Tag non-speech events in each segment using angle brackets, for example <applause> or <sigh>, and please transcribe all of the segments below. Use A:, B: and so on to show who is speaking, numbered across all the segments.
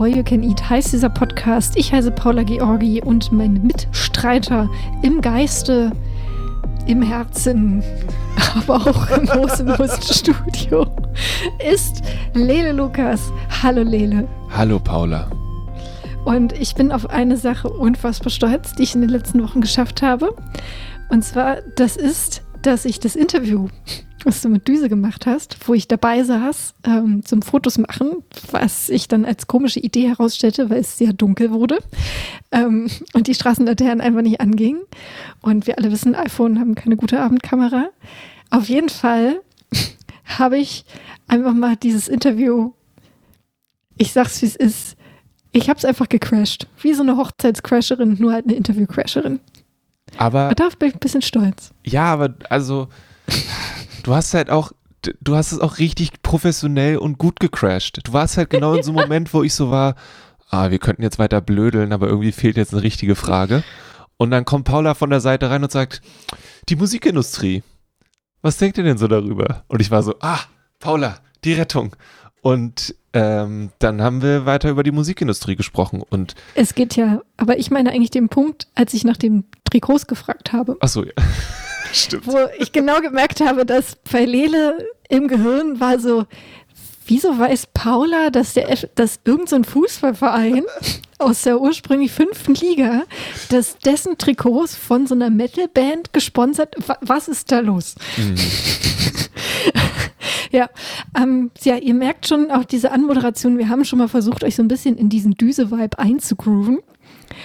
A: All You Can Eat heißt dieser Podcast. Ich heiße Paula Georgi und mein Mitstreiter im Geiste, im Herzen, <laughs> aber auch im Hosenlust-Studio ist Lele Lukas. Hallo Lele.
B: Hallo Paula.
A: Und ich bin auf eine Sache unfassbar stolz, die ich in den letzten Wochen geschafft habe. Und zwar, das ist, dass ich das Interview was du mit Düse gemacht hast, wo ich dabei saß ähm, zum Fotos machen, was ich dann als komische Idee herausstellte, weil es sehr dunkel wurde ähm, und die Straßenlaternen einfach nicht angingen. Und wir alle wissen, iPhone haben keine gute Abendkamera. Auf jeden Fall <laughs> habe ich einfach mal dieses Interview, ich sag's wie es ist, ich habe es einfach gecrashed. Wie so eine Hochzeitscrasherin, nur halt eine Interviewcrasherin.
B: Aber.
A: Da bin ich ein bisschen stolz.
B: Ja, aber also du hast halt auch, du hast es auch richtig professionell und gut gecrashed. Du warst halt genau in so einem <laughs> Moment, wo ich so war, ah, wir könnten jetzt weiter blödeln, aber irgendwie fehlt jetzt eine richtige Frage. Und dann kommt Paula von der Seite rein und sagt, die Musikindustrie, was denkt ihr denn so darüber? Und ich war so, ah, Paula, die Rettung. Und ähm, dann haben wir weiter über die Musikindustrie gesprochen. Und
A: es geht ja, aber ich meine eigentlich den Punkt, als ich nach dem Trikots gefragt habe.
B: Ach so, ja. Stimmt.
A: Wo ich genau gemerkt habe, dass bei Lele im Gehirn war so, wieso weiß Paula, dass der dass irgendein so Fußballverein <laughs> aus der ursprünglich fünften Liga, dass dessen Trikots von so einer Metalband gesponsert, was ist da los? Mhm. <laughs> ja, ähm, ja, ihr merkt schon auch diese Anmoderation, wir haben schon mal versucht, euch so ein bisschen in diesen Düse-Vibe einzugrooven.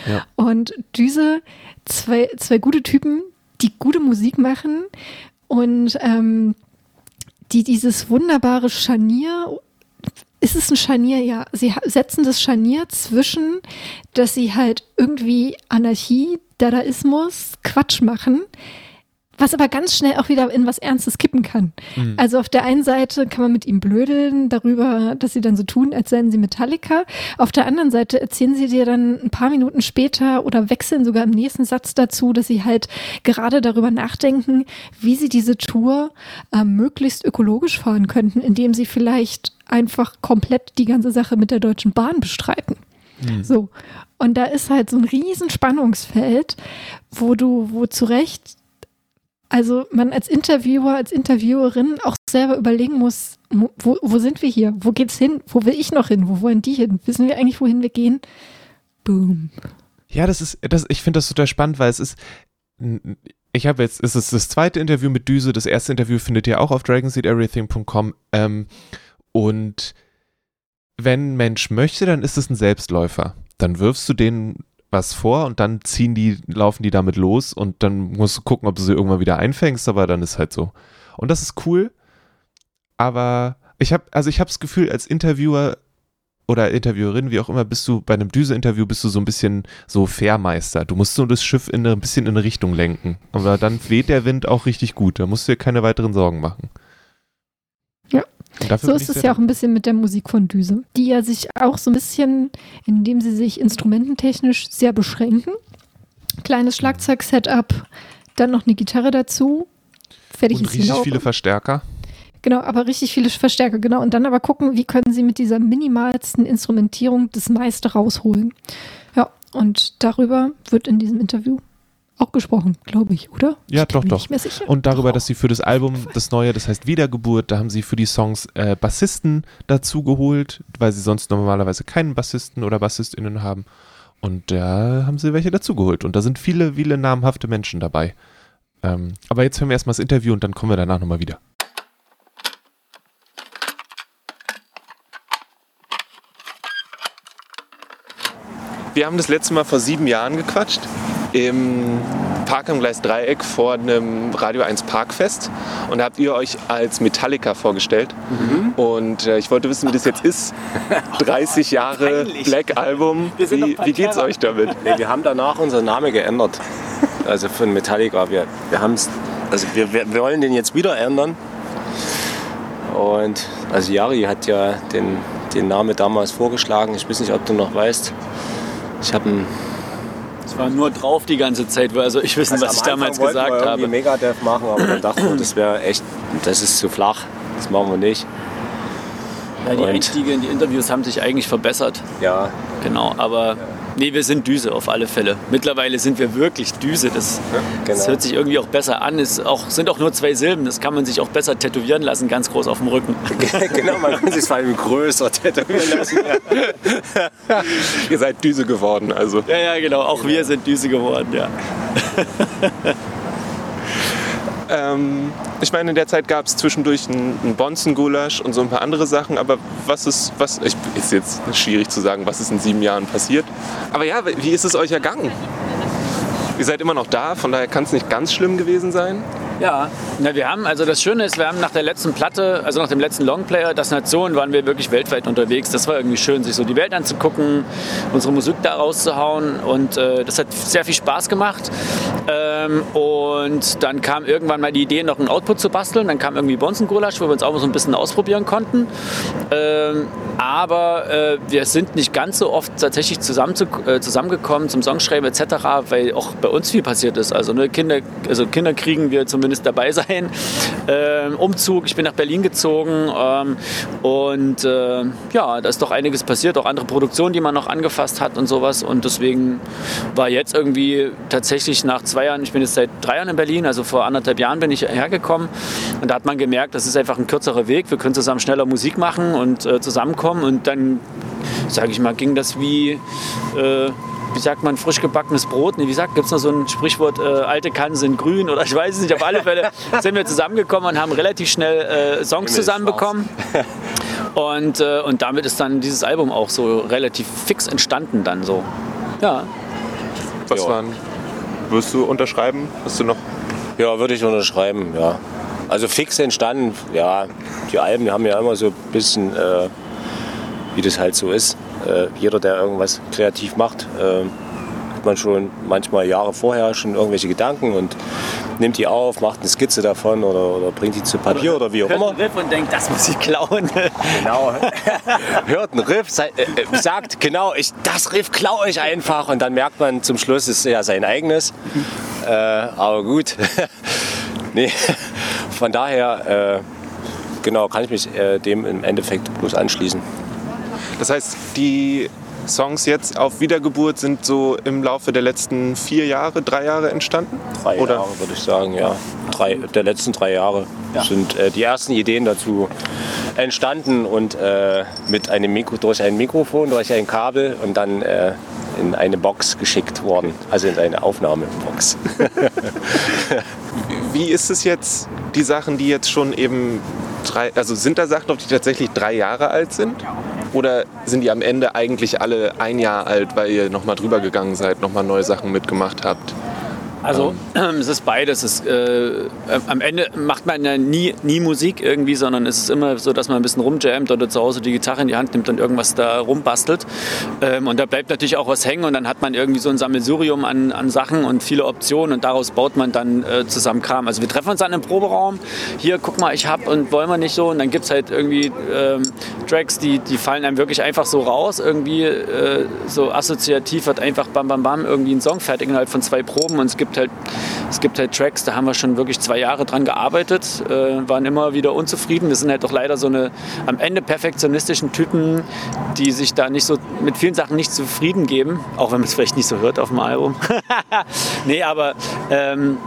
A: Ja. Und Düse, zwei, zwei gute Typen, die gute Musik machen und ähm, die dieses wunderbare Scharnier ist es ein Scharnier? Ja, sie setzen das Scharnier zwischen, dass sie halt irgendwie Anarchie, Dadaismus, Quatsch machen, was aber ganz schnell auch wieder in was Ernstes kippen kann. Mhm. Also auf der einen Seite kann man mit ihm blödeln darüber, dass sie dann so tun, als seien sie Metallica. Auf der anderen Seite erzählen sie dir dann ein paar Minuten später oder wechseln sogar im nächsten Satz dazu, dass sie halt gerade darüber nachdenken, wie sie diese Tour äh, möglichst ökologisch fahren könnten, indem sie vielleicht einfach komplett die ganze Sache mit der Deutschen Bahn bestreiten. Mhm. So. Und da ist halt so ein riesen Spannungsfeld, wo du, wo zu Recht also man als Interviewer, als Interviewerin auch selber überlegen muss, wo, wo sind wir hier? Wo geht's hin? Wo will ich noch hin? Wo wollen die hin? Wissen wir eigentlich, wohin wir gehen? Boom.
B: Ja, das ist, das, ich finde das total spannend, weil es ist, ich habe jetzt, es ist das zweite Interview mit Düse, das erste Interview findet ihr auch auf dragonseedeverything.com ähm, und wenn ein Mensch möchte, dann ist es ein Selbstläufer. Dann wirfst du den was vor und dann ziehen die, laufen die damit los und dann musst du gucken, ob du sie irgendwann wieder einfängst, aber dann ist halt so. Und das ist cool, aber ich habe, also ich habe das Gefühl, als Interviewer oder Interviewerin, wie auch immer, bist du bei einem Düse-Interview bist du so ein bisschen so Fährmeister. Du musst so das Schiff in ein bisschen in eine Richtung lenken. Aber dann weht der Wind auch richtig gut. Da musst du dir keine weiteren Sorgen machen.
A: Ja. So ist es ja auch ein bisschen mit der Musik von Düse, die ja sich auch so ein bisschen, indem sie sich instrumententechnisch sehr beschränken. Kleines Schlagzeug-Setup, dann noch eine Gitarre dazu.
B: Fertig Und ist richtig viele Verstärker.
A: Genau, aber richtig viele Verstärker, genau. Und dann aber gucken, wie können sie mit dieser minimalsten Instrumentierung das meiste rausholen. Ja, und darüber wird in diesem Interview auch gesprochen, glaube ich, oder?
B: Ja,
A: ich
B: doch, doch. Und darüber, dass sie für das Album, das neue, das heißt Wiedergeburt, da haben sie für die Songs äh, Bassisten dazu geholt, weil sie sonst normalerweise keinen Bassisten oder BassistInnen haben. Und da haben sie welche dazugeholt. Und da sind viele, viele namhafte Menschen dabei. Ähm, aber jetzt hören wir erstmal das Interview und dann kommen wir danach nochmal wieder. Wir haben das letzte Mal vor sieben Jahren gequatscht im Park am Gleis Dreieck vor einem Radio 1 Parkfest und da habt ihr euch als Metallica vorgestellt. Mhm. Und äh, ich wollte wissen, wie das jetzt ist. <laughs> 30 Jahre. Black Album. Wie, wie geht's euch damit?
C: Nee, wir haben danach unseren Namen geändert. <laughs> Also von Metallica. Wir, wir haben's, also wir, wir wollen den jetzt wieder ändern. Und also Jari hat ja den, den Namen damals vorgeschlagen. Ich weiß nicht, ob du noch weißt. Ich habe einen
D: es war nur drauf die ganze Zeit, also ich wissen, also was ich damals gesagt wir habe.
C: Megadev machen, aber dann dachten wir, das wäre echt, das ist zu flach, das machen wir nicht.
D: Ja, die Einstiege in die Interviews haben sich eigentlich verbessert.
C: Ja.
D: Genau, aber nee, wir sind Düse auf alle Fälle. Mittlerweile sind wir wirklich Düse. Das,
C: Ja,
D: das
C: genau.
D: hört sich irgendwie auch besser an. Es auch, sind auch nur zwei Silben. Das kann man sich auch besser tätowieren lassen, ganz groß auf dem Rücken. <laughs>
C: genau, man kann sich vor allem größer tätowieren lassen. <laughs>
B: Ihr seid Düse geworden, also.
D: Ja, ja, genau. Auch wir sind Düse geworden, ja. <laughs>
B: Ähm, ich meine, in der Zeit gab es zwischendurch einen, einen Bonzen-Gulasch und so ein paar andere Sachen, aber was ist, was, ich, ist jetzt schwierig zu sagen, was ist in sieben Jahren passiert. Aber ja, wie ist es euch ergangen? Ihr seid immer noch da, von daher kann es nicht ganz schlimm gewesen sein.
D: Ja, na, wir haben, also das Schöne ist, wir haben nach der letzten Platte, also nach dem letzten Longplayer, Das Nation, waren wir wirklich weltweit unterwegs. Das war irgendwie schön, sich so die Welt anzugucken, unsere Musik da rauszuhauen und äh, das hat sehr viel Spaß gemacht. Ähm, und dann kam irgendwann mal die Idee, noch einen Output zu basteln. Dann kam irgendwie Bonzen-Gulasch, wo wir uns auch mal so ein bisschen ausprobieren konnten. Ähm, aber äh, wir sind nicht ganz so oft tatsächlich zusammen zu, äh, zusammengekommen zum Songschreiben etc., weil auch bei uns viel passiert ist. Also ne, Kinder, also Kinder kriegen wir zumindest dabei sein. Ähm, Umzug, ich bin nach Berlin gezogen ähm, und äh, ja, da ist doch einiges passiert, auch andere Produktionen, die man noch angefasst hat und sowas. Und deswegen war jetzt irgendwie tatsächlich nach zwei Jahren, ich bin jetzt seit drei Jahren in Berlin, also vor anderthalb Jahren bin ich hergekommen und da hat man gemerkt, das ist einfach ein kürzerer Weg. Wir können zusammen schneller Musik machen und äh, zusammenkommen und dann, sage ich mal, ging das wie äh, wie sagt man, frisch gebackenes Brot? Nee, wie sagt, gibt es noch so ein Sprichwort, äh, alte Kannen sind grün oder ich weiß es nicht. Auf alle Fälle sind wir zusammengekommen und haben relativ schnell äh, Songs zusammenbekommen. Und, äh, und damit ist dann dieses Album auch so relativ fix entstanden dann so. Ja.
B: Was
C: Ja.
B: waren, wirst du unterschreiben? Hast du noch
C: Ja, würde ich unterschreiben, ja. Also fix entstanden, ja, die Alben die haben ja immer so ein bisschen, äh, wie das halt so ist. Äh, jeder, der irgendwas kreativ macht, äh, hat man schon manchmal Jahre vorher schon irgendwelche Gedanken und nimmt die auf, macht eine Skizze davon oder, oder bringt die zu Papier oder wie auch
D: Hört
C: immer.
D: einen Riff und denkt, das muss ich klauen.
C: Genau. <laughs> Hört einen Riff, äh, äh, sagt genau, ich, das Riff klaue ich einfach und dann merkt man zum Schluss, es ist ja sein eigenes. Äh, aber gut. <laughs> nee, von daher, äh, genau, kann ich mich äh, dem im Endeffekt bloß anschließen.
B: Das heißt, die Songs jetzt auf Wiedergeburt sind so im Laufe der letzten vier Jahre, drei Jahre entstanden?
C: Drei
B: Oder?
C: Jahre würde ich sagen, ja. Drei, der letzten drei Jahre sind äh, die ersten Ideen dazu entstanden und äh, mit einem Mikro, durch ein Mikrofon, durch ein Kabel und dann äh, in eine Box geschickt worden, also in eine Aufnahmebox. <laughs>
B: Wie ist es jetzt, die Sachen, die jetzt schon eben drei, also sind da Sachen, die tatsächlich drei Jahre alt sind? Oder sind die am Ende eigentlich alle ein Jahr alt, weil ihr nochmal drüber gegangen seid, nochmal neue Sachen mitgemacht habt?
D: Also <clears throat> es ist beides. Es ist, äh, am Ende macht man ja nie, nie Musik irgendwie, sondern es ist immer so, dass man ein bisschen rumjammt oder zu Hause die Gitarre in die Hand nimmt und irgendwas da rumbastelt. Ähm, und da bleibt natürlich auch was hängen und dann hat man irgendwie so ein Sammelsurium an, an Sachen und viele Optionen und daraus baut man dann äh, zusammen Kram. Also wir treffen uns dann im Proberaum. Hier, guck mal, ich hab und wollen wir nicht so. Und dann gibt es halt irgendwie ähm, Tracks, die, die fallen einem wirklich einfach so raus. Irgendwie äh, so assoziativ wird einfach bam bam bam irgendwie ein Song fertig innerhalb von zwei Proben und es gibt halt, es gibt halt Tracks, da haben wir schon wirklich zwei Jahre dran gearbeitet, äh, waren immer wieder unzufrieden. Wir sind halt doch leider so eine am Ende perfektionistischen Typen, die sich da nicht so mit vielen Sachen nicht zufrieden geben, auch wenn man es vielleicht nicht so hört auf dem Album. <laughs> nee, aber ähm,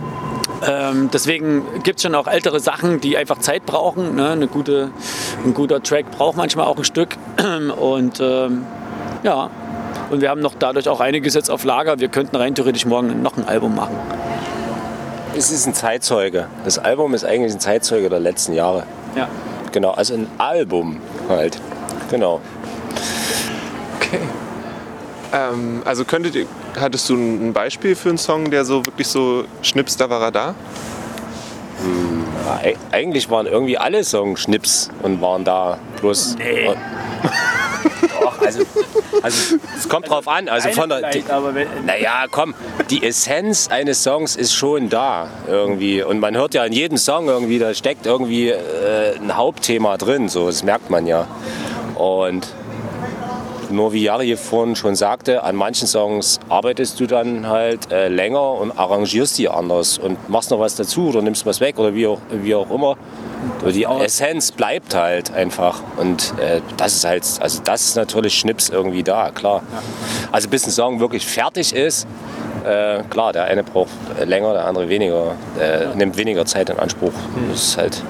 D: ähm, deswegen gibt es schon auch ältere Sachen, die einfach Zeit brauchen. Ne? Eine gute, ein guter Track braucht manchmal auch ein Stück. <clears throat> Und ähm, ja, und wir haben noch dadurch auch einiges jetzt auf Lager. Wir könnten rein theoretisch morgen noch ein Album machen.
C: Es ist ein Zeitzeuge. Das Album ist eigentlich ein Zeitzeuge der letzten Jahre.
D: Ja.
C: Genau, also ein Album halt. Genau.
B: Okay. Ähm, also könntet ihr, hattest du ein Beispiel für einen Song, der so wirklich so schnips, da war er da?
C: E- eigentlich waren irgendwie alle Songs Schnips und waren da. Bloß.
D: Nee. <laughs>
C: Doch, also, also es kommt drauf an. Also von der, die, naja, komm, die Essenz eines Songs ist schon da irgendwie. Und man hört ja in jedem Song irgendwie, da steckt irgendwie äh, ein Hauptthema drin. So, das merkt man ja. Und nur wie Jari vorhin schon sagte, an manchen Songs arbeitest du dann halt äh, länger und arrangierst die anders und machst noch was dazu oder nimmst was weg oder wie auch, wie auch immer. Die Essenz bleibt halt einfach. Und äh, das ist halt, also das ist natürlich Schnips irgendwie da, klar. Also bis ein Song wirklich fertig ist, äh, klar, der eine braucht länger, der andere weniger, äh, nimmt weniger Zeit in Anspruch. Das ist halt.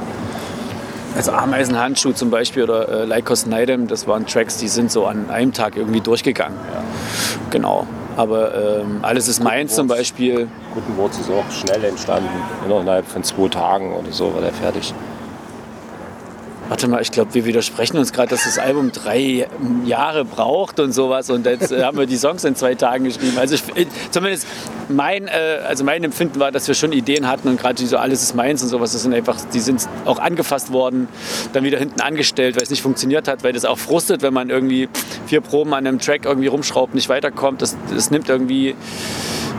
D: Also Ameisenhandschuh zum Beispiel oder äh, Lycos Neidem, das waren Tracks, die sind so an einem Tag irgendwie durchgegangen. Ja. Genau. Aber ähm, alles ist meins zum Beispiel.
C: Guten Wurz ist auch schnell entstanden. Innerhalb von zwei Tagen oder so war der fertig.
D: Warte mal, ich glaube, wir widersprechen uns gerade, dass das Album drei Jahre braucht und sowas. Und jetzt äh, haben wir die Songs in zwei Tagen geschrieben. Also ich, äh, zumindest mein, äh, also mein Empfinden war, dass wir schon Ideen hatten und gerade so alles ist meins und sowas, das sind einfach, die sind auch angefasst worden, dann wieder hinten angestellt, weil es nicht funktioniert hat, weil das auch frustet, wenn man irgendwie vier Proben an einem Track irgendwie rumschraubt, nicht weiterkommt. Das, das nimmt irgendwie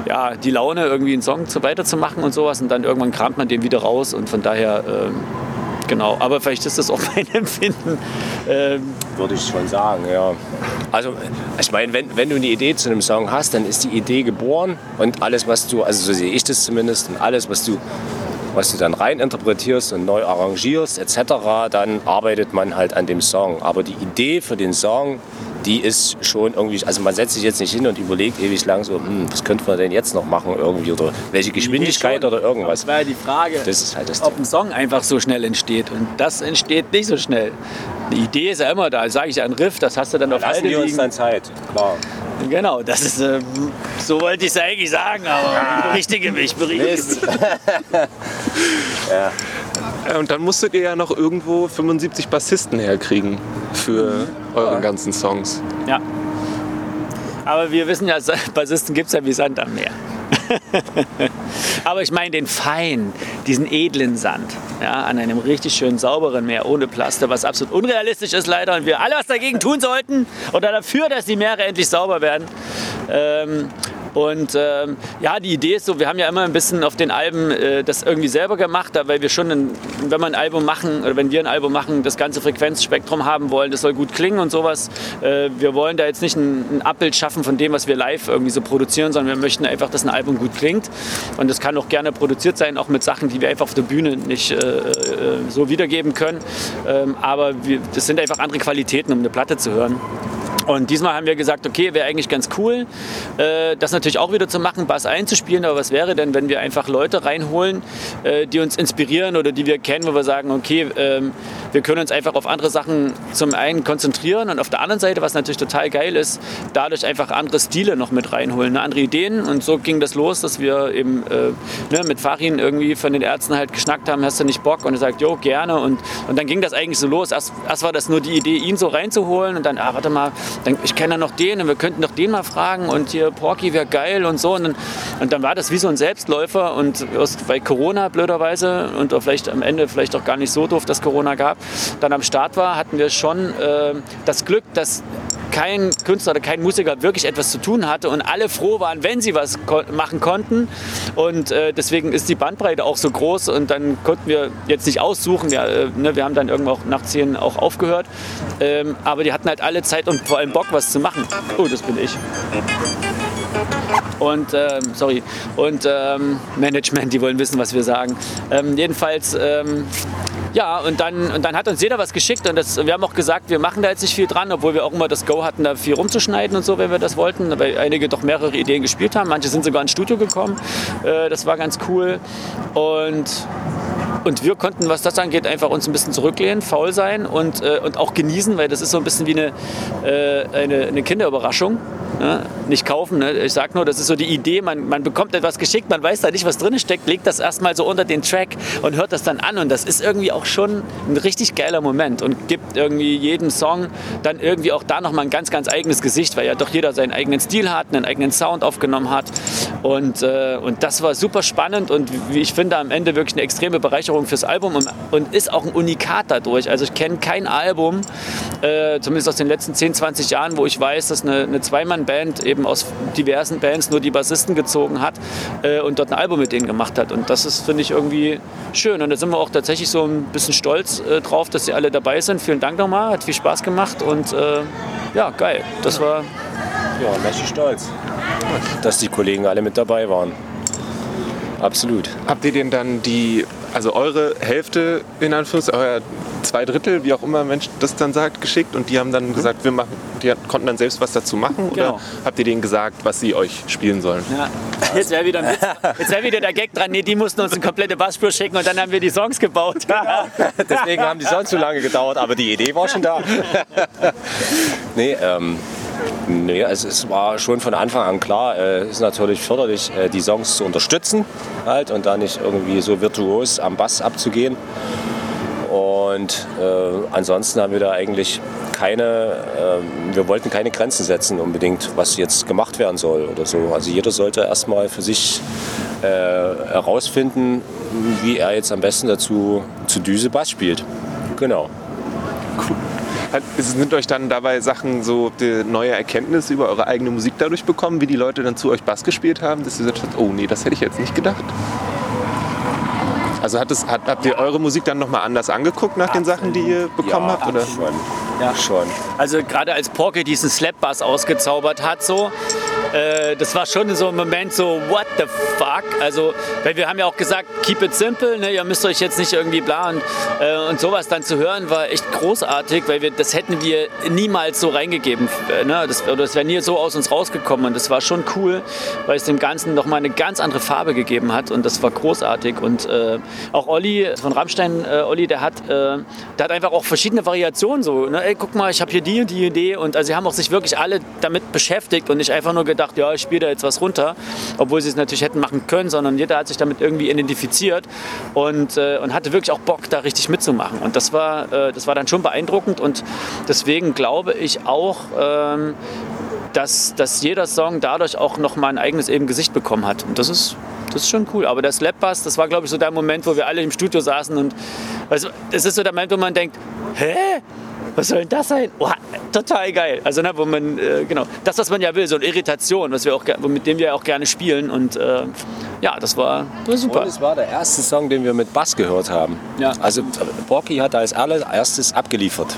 D: ja, die Laune, irgendwie einen Song zu, weiterzumachen und sowas. Und dann irgendwann kramt man den wieder raus und von daher. Ähm, Genau, aber vielleicht ist das auch <laughs> mein Empfinden.
C: Ähm Würde ich schon sagen, ja. Also, ich meine, wenn, wenn du eine Idee zu einem Song hast, dann ist die Idee geboren und alles, was du, also so sehe ich das zumindest, und alles, was du, was du dann rein interpretierst und neu arrangierst, etc., dann arbeitet man halt an dem Song. Aber die Idee für den Song, die ist schon irgendwie, also man setzt sich jetzt nicht hin und überlegt ewig lang so, hm, was könnte man denn jetzt noch machen irgendwie oder welche Geschwindigkeit oder irgendwas.
D: Das war ja die Frage,
C: das ist halt das
D: ob ein Song einfach so schnell entsteht und das entsteht nicht so schnell. Die Idee ist ja immer da, sage ich ja, ein Riff, das hast du dann auf
C: Lassen wir uns dann Zeit, klar.
D: Genau, das ist, äh, so wollte ich es eigentlich sagen, aber ah. berichtige mich, berichtige mich. <laughs>
B: ja. Äh, und dann musstet ihr ja noch irgendwo 75 Bassisten herkriegen für eure ganzen Songs.
D: Ja. Aber wir wissen ja, <laughs> Bassisten gibt es ja wie Sand am Meer. <laughs> Aber ich meine den feinen, diesen edlen Sand, ja, an einem richtig schönen sauberen Meer ohne Plaste, was absolut unrealistisch ist leider und wir alle was dagegen tun sollten oder dafür, dass die Meere endlich sauber werden. Ähm, und ähm, ja, die Idee ist so, wir haben ja immer ein bisschen auf den Alben äh, das irgendwie selber gemacht, weil wir schon, ein, wenn wir ein Album machen oder wenn wir ein Album machen, das ganze Frequenzspektrum haben wollen, das soll gut klingen und sowas. Äh, wir wollen da jetzt nicht ein, ein, Abbild schaffen von dem, was wir live irgendwie so produzieren, sondern wir möchten einfach, dass ein Album gut klingt. Und das kann auch gerne produziert sein, auch mit Sachen, die wir einfach auf der Bühne nicht äh, äh so wiedergeben können. Ähm, aber wir, das sind einfach andere Qualitäten, um eine Platte zu hören. Und diesmal haben wir gesagt, okay, wäre eigentlich ganz cool, äh, das natürlich auch wieder zu machen, Bass einzuspielen. Aber was wäre denn, wenn wir einfach Leute reinholen, äh, die uns inspirieren oder die wir kennen, wo wir sagen, okay, ähm, wir können uns einfach auf andere Sachen zum einen konzentrieren und auf der anderen Seite, was natürlich total geil ist, dadurch einfach andere Stile noch mit reinholen, ne? andere Ideen. Und so ging das los, dass wir eben äh, ne, mit Farin irgendwie von den Ärzten halt geschnackt haben, hast du nicht Bock? Und er sagt, jo, gerne. Und, und dann ging das eigentlich so los. Erst, erst war das nur die Idee, ihn so reinzuholen und dann, ah, warte mal, ich kenne ja noch den und wir könnten doch den mal fragen und hier Porky wäre geil und so. Und dann, und dann war das wie so ein Selbstläufer und bei Corona blöderweise und vielleicht am Ende vielleicht auch gar nicht so doof, dass Corona gab, dann am Start war, hatten wir schon äh, das Glück, dass kein Künstler oder kein Musiker wirklich etwas zu tun hatte und alle froh waren, wenn sie was ko machen konnten. Und äh, deswegen ist die Bandbreite auch so groß und dann konnten wir jetzt nicht aussuchen. Wir, äh, ne, wir haben dann irgendwann auch nach 10 auch aufgehört. Ähm, aber die hatten halt alle Zeit und vor allem Bock, was zu machen. Oh, das bin ich. Und ähm, sorry. Und ähm, Management, die wollen wissen, was wir sagen. Ähm, jedenfalls ähm, ja, und dann, und dann hat uns jeder was geschickt und das, wir haben auch gesagt, wir machen da jetzt nicht viel dran, obwohl wir auch immer das Go hatten, da viel rumzuschneiden und so, wenn wir das wollten, weil einige doch mehrere Ideen gespielt haben. Manche sind sogar ins Studio gekommen. Äh, das war ganz cool. Und und wir konnten, was das angeht, einfach uns ein bisschen zurücklehnen, faul sein und, äh, und auch genießen, weil das ist so ein bisschen wie eine, äh, eine, eine Kinderüberraschung. Ne? Nicht kaufen. Ne? Ich sage nur, das ist so die Idee, man, man bekommt etwas geschickt, man weiß da nicht, was drin steckt, legt das erstmal so unter den Track und hört das dann an. Und das ist irgendwie auch schon ein richtig geiler Moment und gibt irgendwie jedem Song dann irgendwie auch da nochmal ein ganz, ganz eigenes Gesicht, weil ja doch jeder seinen eigenen Stil hat, einen eigenen Sound aufgenommen hat. Und, äh, und das war super spannend und wie ich finde, am Ende wirklich eine extreme Bereicherung fürs Album und, und ist auch ein Unikat dadurch. Also ich kenne kein Album, äh, zumindest aus den letzten 10, 20 Jahren, wo ich weiß, dass eine, eine Zweimann-Band eben aus diversen Bands nur die Bassisten gezogen hat äh, und dort ein Album mit denen gemacht hat. Und das ist, finde ich, irgendwie schön. Und da sind wir auch tatsächlich so ein bisschen stolz äh, drauf, dass sie alle dabei sind. Vielen Dank nochmal, hat viel Spaß gemacht und äh, ja, geil. Das war.
C: Ja, mächtig stolz, dass die Kollegen alle mit dabei waren. Absolut.
B: Habt ihr denn dann die also eure Hälfte in Anführungszeichen, euer zwei Drittel, wie auch immer Mensch das dann sagt, geschickt und die haben dann gesagt, wir machen, die konnten dann selbst was dazu machen
D: Genau.
B: oder habt ihr denen gesagt, was sie euch spielen sollen?
D: Ja. Jetzt wäre wieder. Jetzt wär wieder der Gag dran. Nee, die mussten uns eine komplette Bassspur schicken und dann haben wir die Songs gebaut. <laughs>
C: Deswegen haben die sonst so lange gedauert, aber die Idee war schon da. <laughs> nee, ähm, nee, also es war schon von Anfang an klar, äh, es ist natürlich förderlich, äh, die Songs zu unterstützen halt und da nicht irgendwie so virtuos am Bass abzugehen. Und äh, ansonsten haben wir da eigentlich keine, ähm, wir wollten keine Grenzen setzen unbedingt, was jetzt gemacht werden soll oder so. Also jeder sollte erstmal für sich äh, herausfinden, wie er jetzt am besten dazu zu Düse Bass spielt. Genau.
B: Hat, sind euch dann dabei Sachen so die neue Erkenntnisse über eure eigene Musik dadurch bekommen, wie die Leute dann zu euch Bass gespielt haben, dass ihr gesagt habt, oh nee, das hätte ich jetzt nicht gedacht? Also hat es, hat, habt ihr eure Musik dann nochmal anders angeguckt nach den Sachen, die ihr bekommen
C: ja,
B: habt? Oder?
C: Schon.
D: Ja.
C: schon.
D: Also gerade als Porky diesen Slap-Bass ausgezaubert hat, so, äh, das war schon so ein Moment so, what the fuck? Also, weil wir haben ja auch gesagt, keep it simple, ne? ihr müsst euch jetzt nicht irgendwie bla und, äh, und sowas dann zu hören war echt großartig, weil wir, das hätten wir niemals so reingegeben. äh, Ne? Das, das wäre nie so aus uns rausgekommen und das war schon cool, weil es dem Ganzen nochmal eine ganz andere Farbe gegeben hat und das war großartig und äh, auch Olli von Rammstein, äh, Olli, der hat, äh, der hat einfach auch verschiedene Variationen so, ne? ey, guck mal, ich habe hier die und die Idee und also sie haben auch sich wirklich alle damit beschäftigt und nicht einfach nur gedacht, ja, ich spiele da jetzt was runter, obwohl sie es natürlich hätten machen können, sondern jeder hat sich damit irgendwie identifiziert und, äh, und hatte wirklich auch Bock, da richtig mitzumachen und das war, äh, das war dann schon beeindruckend und deswegen glaube ich auch, ähm, dass, dass jeder Song dadurch auch noch mal ein eigenes eben Gesicht bekommen hat. Und das ist, das ist schon cool. Aber der Slap Bass, das war, glaube ich, so der Moment, wo wir alle im Studio saßen und also, es ist so der Moment, wo man denkt, hä? Was soll denn das sein? Oh, total geil. Also, ne, wo man, äh, genau, das, was man ja will, so eine Irritation, was wir auch, mit dem wir auch gerne spielen. Und äh, ja, das war, war super.
C: Und es war der erste Song, den wir mit Bass gehört haben.
D: Ja.
C: Also Borky hat als allererstes abgeliefert.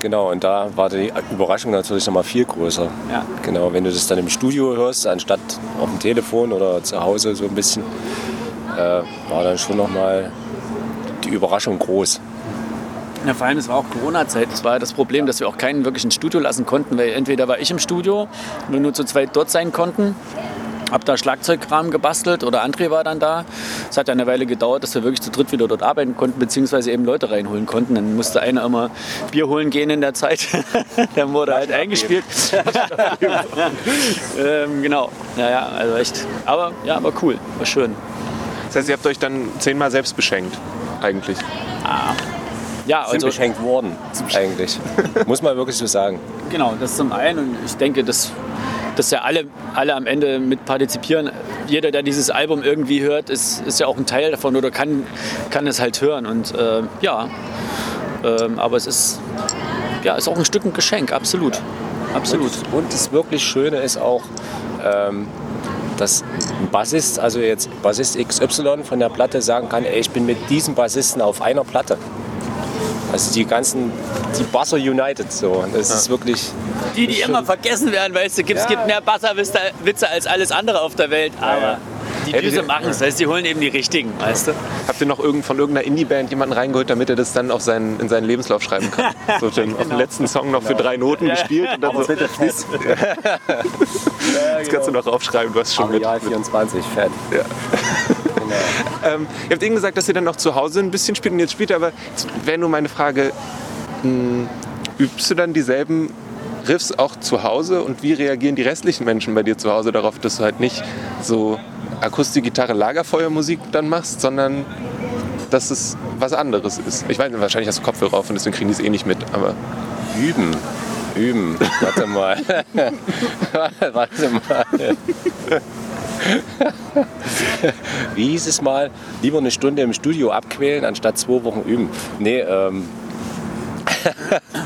C: Genau, und da war die Überraschung natürlich noch mal viel größer.
D: Ja.
C: Genau, wenn du das dann im Studio hörst, anstatt auf dem Telefon oder zu Hause so ein bisschen, äh, war dann schon noch mal die Überraschung groß.
D: Ja, vor allem, es war auch Corona-Zeit. Das war das Problem, dass wir auch keinen wirklich ins Studio lassen konnten, weil entweder war ich im Studio, wir nur zu zweit dort sein konnten, hab da Schlagzeugkram gebastelt oder André war dann da. Es hat ja eine Weile gedauert, dass wir wirklich zu dritt wieder dort arbeiten konnten, beziehungsweise eben Leute reinholen konnten. Dann musste einer immer Bier holen gehen in der Zeit. <laughs> dann wurde halt eingespielt. <laughs> ähm, genau. Ja, ja, also echt. Aber ja, war cool, war schön.
B: Das heißt, ihr habt euch dann zehnmal selbst beschenkt, eigentlich.
D: Ja,
C: Sind
D: also
C: beschenkt worden, eigentlich. Muss man wirklich so sagen.
D: Genau, das zum einen. Und ich denke, dass, dass ja alle, alle am Ende mit partizipieren. Jeder, der dieses Album irgendwie hört, ist, ist ja auch ein Teil davon oder kann, kann es halt hören. Und äh, ja, ähm, aber es ist, ja, ist auch ein Stück ein Geschenk, absolut. Absolut.
C: Und, und das wirklich Schöne ist auch, ähm, dass ein Bassist, also jetzt Bassist XY von der Platte sagen kann, ey, ich bin mit diesem Bassisten auf einer Platte. Also die ganzen, die Basser United so. Und Das ist wirklich,
D: Die, die immer vergessen werden, weißt du, gibt, es
C: Ja.
D: gibt mehr Basserwitze Witze als alles andere auf der Welt. Aber
C: ja.
D: die
B: Hättet
D: Düse machen es, das heißt, die holen eben die richtigen, weißt du.
B: Habt ihr noch irgend, von irgendeiner Indie-Band jemanden reingeholt, damit er das dann auf seinen, in seinen Lebenslauf schreiben kann? <laughs> So den, auf dem letzten Song noch für drei Noten gespielt und dann so,
C: fest. <laughs>
B: das kannst du noch aufschreiben, du hast schon mit.
C: Areal 24, fett.
B: Ja. Ähm, ihr habt eben gesagt, dass ihr dann noch zu Hause ein bisschen spielt und jetzt spielt aber jetzt wäre nur meine Frage, mh, übst du dann dieselben Riffs auch zu Hause und wie reagieren die restlichen Menschen bei dir zu Hause darauf, dass du halt nicht so Akustikgitarre, Lagerfeuermusik dann machst, sondern dass es was anderes ist? Ich weiß wahrscheinlich hast du Kopfhörer auf und deswegen kriegen die es eh nicht mit, aber
C: Üben. Üben. Warte mal. <laughs> <laughs> Warte mal. <laughs> Wie hieß es mal? Lieber eine Stunde im Studio abquälen, anstatt zwei Wochen üben. Nee, ähm. <laughs>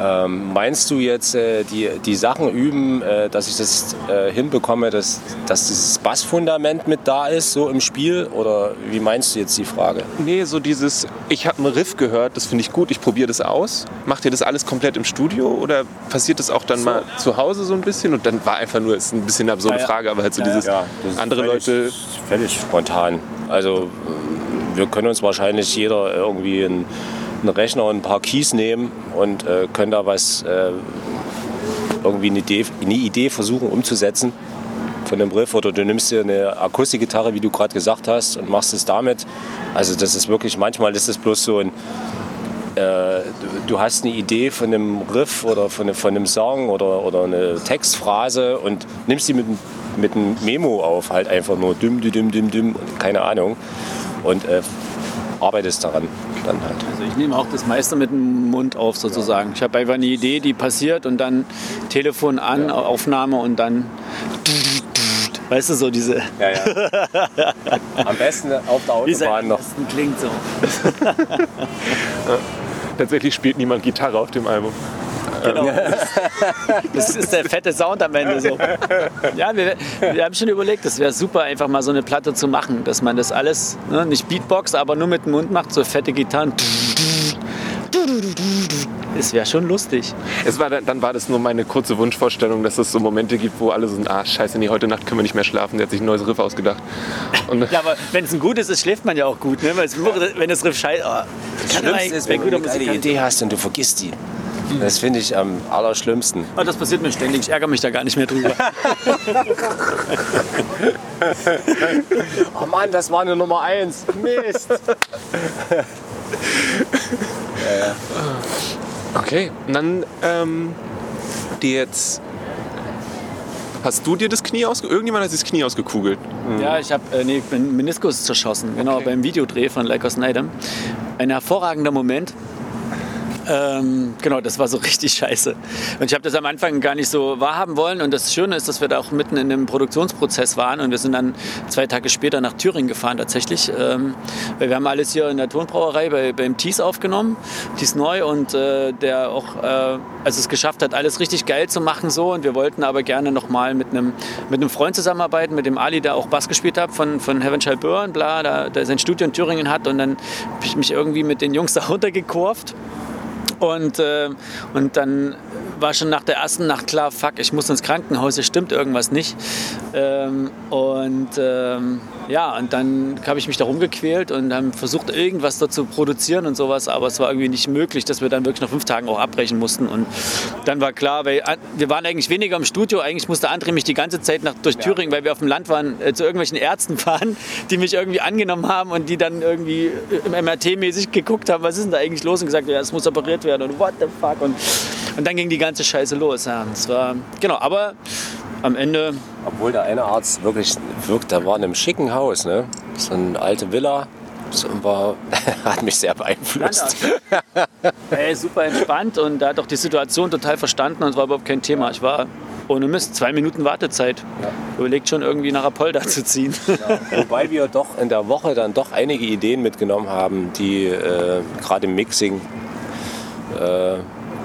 C: ähm meinst du jetzt äh, die, die Sachen üben, äh, dass ich das äh, hinbekomme, dass, dass dieses Bassfundament mit da ist, so im Spiel? Oder wie meinst du jetzt die Frage?
B: Nee, so dieses, ich habe einen Riff gehört, das finde ich gut, ich probiere das aus. Macht ihr das alles komplett im Studio oder passiert das auch dann mal zu Hause so ein bisschen? Und dann war einfach nur, ist ein bisschen eine absurde
D: Ja, ja.
B: Frage, aber halt so
D: Ja, ja.
B: dieses,
C: das ist
B: andere
C: völlig,
B: Leute,
C: Völlig spontan. Also wir können uns wahrscheinlich jeder irgendwie einen, einen Rechner und ein paar Keys nehmen und äh, können da was, äh, irgendwie eine Idee, eine Idee versuchen umzusetzen von dem Riff oder du nimmst dir eine Akustikgitarre, wie du gerade gesagt hast, und machst es damit. Also das ist wirklich, manchmal ist es bloß so ein, äh, du, hast eine Idee von einem Riff oder von, von einem Song oder, oder eine Textphrase und nimmst sie mit, mit einem Memo auf, halt einfach nur düm, düm, düm, düm, keine Ahnung. Und äh, arbeitest daran dann halt.
D: Also ich nehme auch das meiste mit dem Mund auf sozusagen. Ich habe einfach eine Idee, die passiert und dann Telefon an, Aufnahme und dann Weißt du, so diese. Ja,
C: ja. Am besten auf der Autobahn noch.
D: Das klingt so. <laughs>
B: Tatsächlich spielt niemand Gitarre auf dem Album.
D: Genau. <laughs> Das ist der fette Sound am Ende so. Ja, wir, wir haben schon überlegt, es wäre super, einfach mal so eine Platte zu machen, dass man das alles, ne, nicht Beatbox, aber nur mit dem Mund macht, so fette Gitarren. Es wäre schon lustig.
B: Es war, dann war das nur meine kurze Wunschvorstellung, dass es so Momente gibt, wo alle so, ah, scheiße, nee, heute Nacht können wir nicht mehr schlafen. Der hat sich ein neues Riff ausgedacht.
D: Und ja, aber wenn es ein gutes ist, schläft man ja auch gut. Ne? Weil es, wenn das Riff scheiße... Oh,
C: das Schlimmste ist, wenn du eine geile Idee hast und du vergisst die. Das finde ich am allerschlimmsten.
D: Oh, das passiert mir ständig. Ich ärgere mich da gar nicht mehr drüber. <laughs>
C: oh Mann, das war eine Nummer eins. Mist.
B: ja, ja. Okay, und dann ähm, die jetzt. Hast du dir das Knie ausgekugelt? Irgendjemand hat sich das Knie ausgekugelt.
D: Mhm. Ja, ich habe äh, nee, Meniskus zerschossen, genau, okay. beim Videodreh von Like Snyder. Ein hervorragender Moment. Ähm, genau, das war so <laughs> richtig scheiße. Und ich habe das am Anfang gar nicht so wahrhaben wollen. Und das Schöne ist, dass wir da auch mitten in dem Produktionsprozess waren. Und wir sind dann zwei Tage später nach Thüringen gefahren tatsächlich. Ähm, weil wir haben alles hier in der Tonbrauerei bei, beim Thies aufgenommen. Thies Neu und äh, der auch äh, also es geschafft hat, alles richtig geil zu machen so. Und wir wollten aber gerne nochmal mit einem mit Freund zusammenarbeiten, mit dem Ali, der auch Bass gespielt hat von, von Heaven Shall Burn, bla, der, der sein Studio in Thüringen hat. Und dann habe ich mich irgendwie mit den Jungs da runtergekurvt. Und, äh, und dann war schon nach der ersten Nacht klar, fuck, ich muss ins Krankenhaus, hier stimmt irgendwas nicht. Ähm, und ähm, ja, und dann habe ich mich da rumgequält und haben versucht, irgendwas dort zu produzieren und sowas, aber es war irgendwie nicht möglich, dass wir dann wirklich nach fünf Tagen auch abbrechen mussten. Und dann war klar, weil wir waren eigentlich weniger im Studio, eigentlich musste André mich die ganze Zeit nach, durch Thüringen, weil wir auf dem Land waren, äh, zu irgendwelchen Ärzten <laughs> fahren, die mich irgendwie angenommen haben und die dann irgendwie äh, im MRT-mäßig geguckt haben, was ist denn da eigentlich los und gesagt, ja, es muss operiert werden und what the fuck. Und, und dann ging die ganze Scheiße los. Ja, das war, genau, aber am Ende.
C: Obwohl der eine Arzt wirklich wirkt, der war in einem schicken Haus, ne? So eine alte Villa. Das war, <laughs> hat mich sehr beeinflusst.
D: Ey, super entspannt und er hat auch die Situation total verstanden und es war überhaupt kein Thema. Ich war ohne Mist, zwei Minuten Wartezeit. Ja. Überlegt schon irgendwie nach Apolda zu ziehen.
C: Ja. Wobei wir doch in der Woche dann doch einige Ideen mitgenommen haben, die äh, gerade im Mixing äh,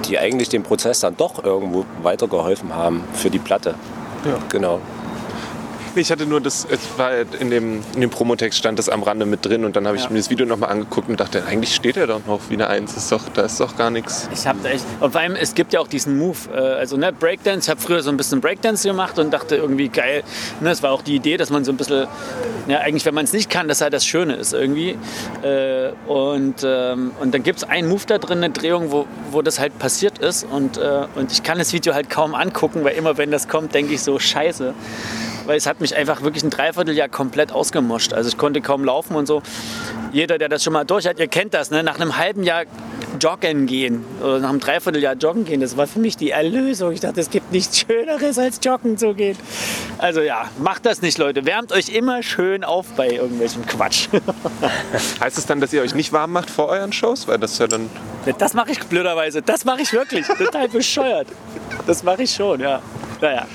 C: die eigentlich dem Prozess dann doch irgendwo weitergeholfen haben für die Platte. Ja. Genau.
B: Ich hatte nur das, es war in dem, in dem Promotext stand das am Rande mit drin und dann habe ich ja. mir das Video nochmal angeguckt und dachte, eigentlich steht er doch noch wie eine Eins. Ist doch, da ist doch gar nichts.
D: Ich habe echt, und vor allem, es gibt ja auch diesen Move, äh, also ne, Breakdance, ich habe früher so ein bisschen Breakdance gemacht und dachte irgendwie geil, ne, es war auch die Idee, dass man so ein bisschen, ja eigentlich, wenn man es nicht kann, dass halt das Schöne ist irgendwie. Äh, und, ähm, und dann gibt es einen Move da drin, eine Drehung, wo, wo das halt passiert ist und, äh, und ich kann das Video halt kaum angucken, weil immer wenn das kommt, denke ich so, scheiße weil es hat mich einfach wirklich ein Dreivierteljahr komplett ausgemoscht. Also ich konnte kaum laufen und so. Jeder, der das schon mal durch hat, ihr kennt das, ne? nach einem halben Jahr joggen gehen oder nach einem Dreivierteljahr joggen gehen, das war für mich die Erlösung. Ich dachte, es gibt nichts Schöneres als joggen zu gehen. Also ja, macht das nicht, Leute. Wärmt euch immer schön auf bei irgendwelchem Quatsch. <laughs>
B: heißt es das dann, dass ihr euch nicht warm macht vor euren Shows? Weil das ja dann.
D: Das mache ich blöderweise. Das mache ich wirklich. Total bescheuert. Das mache ich schon, ja. Naja.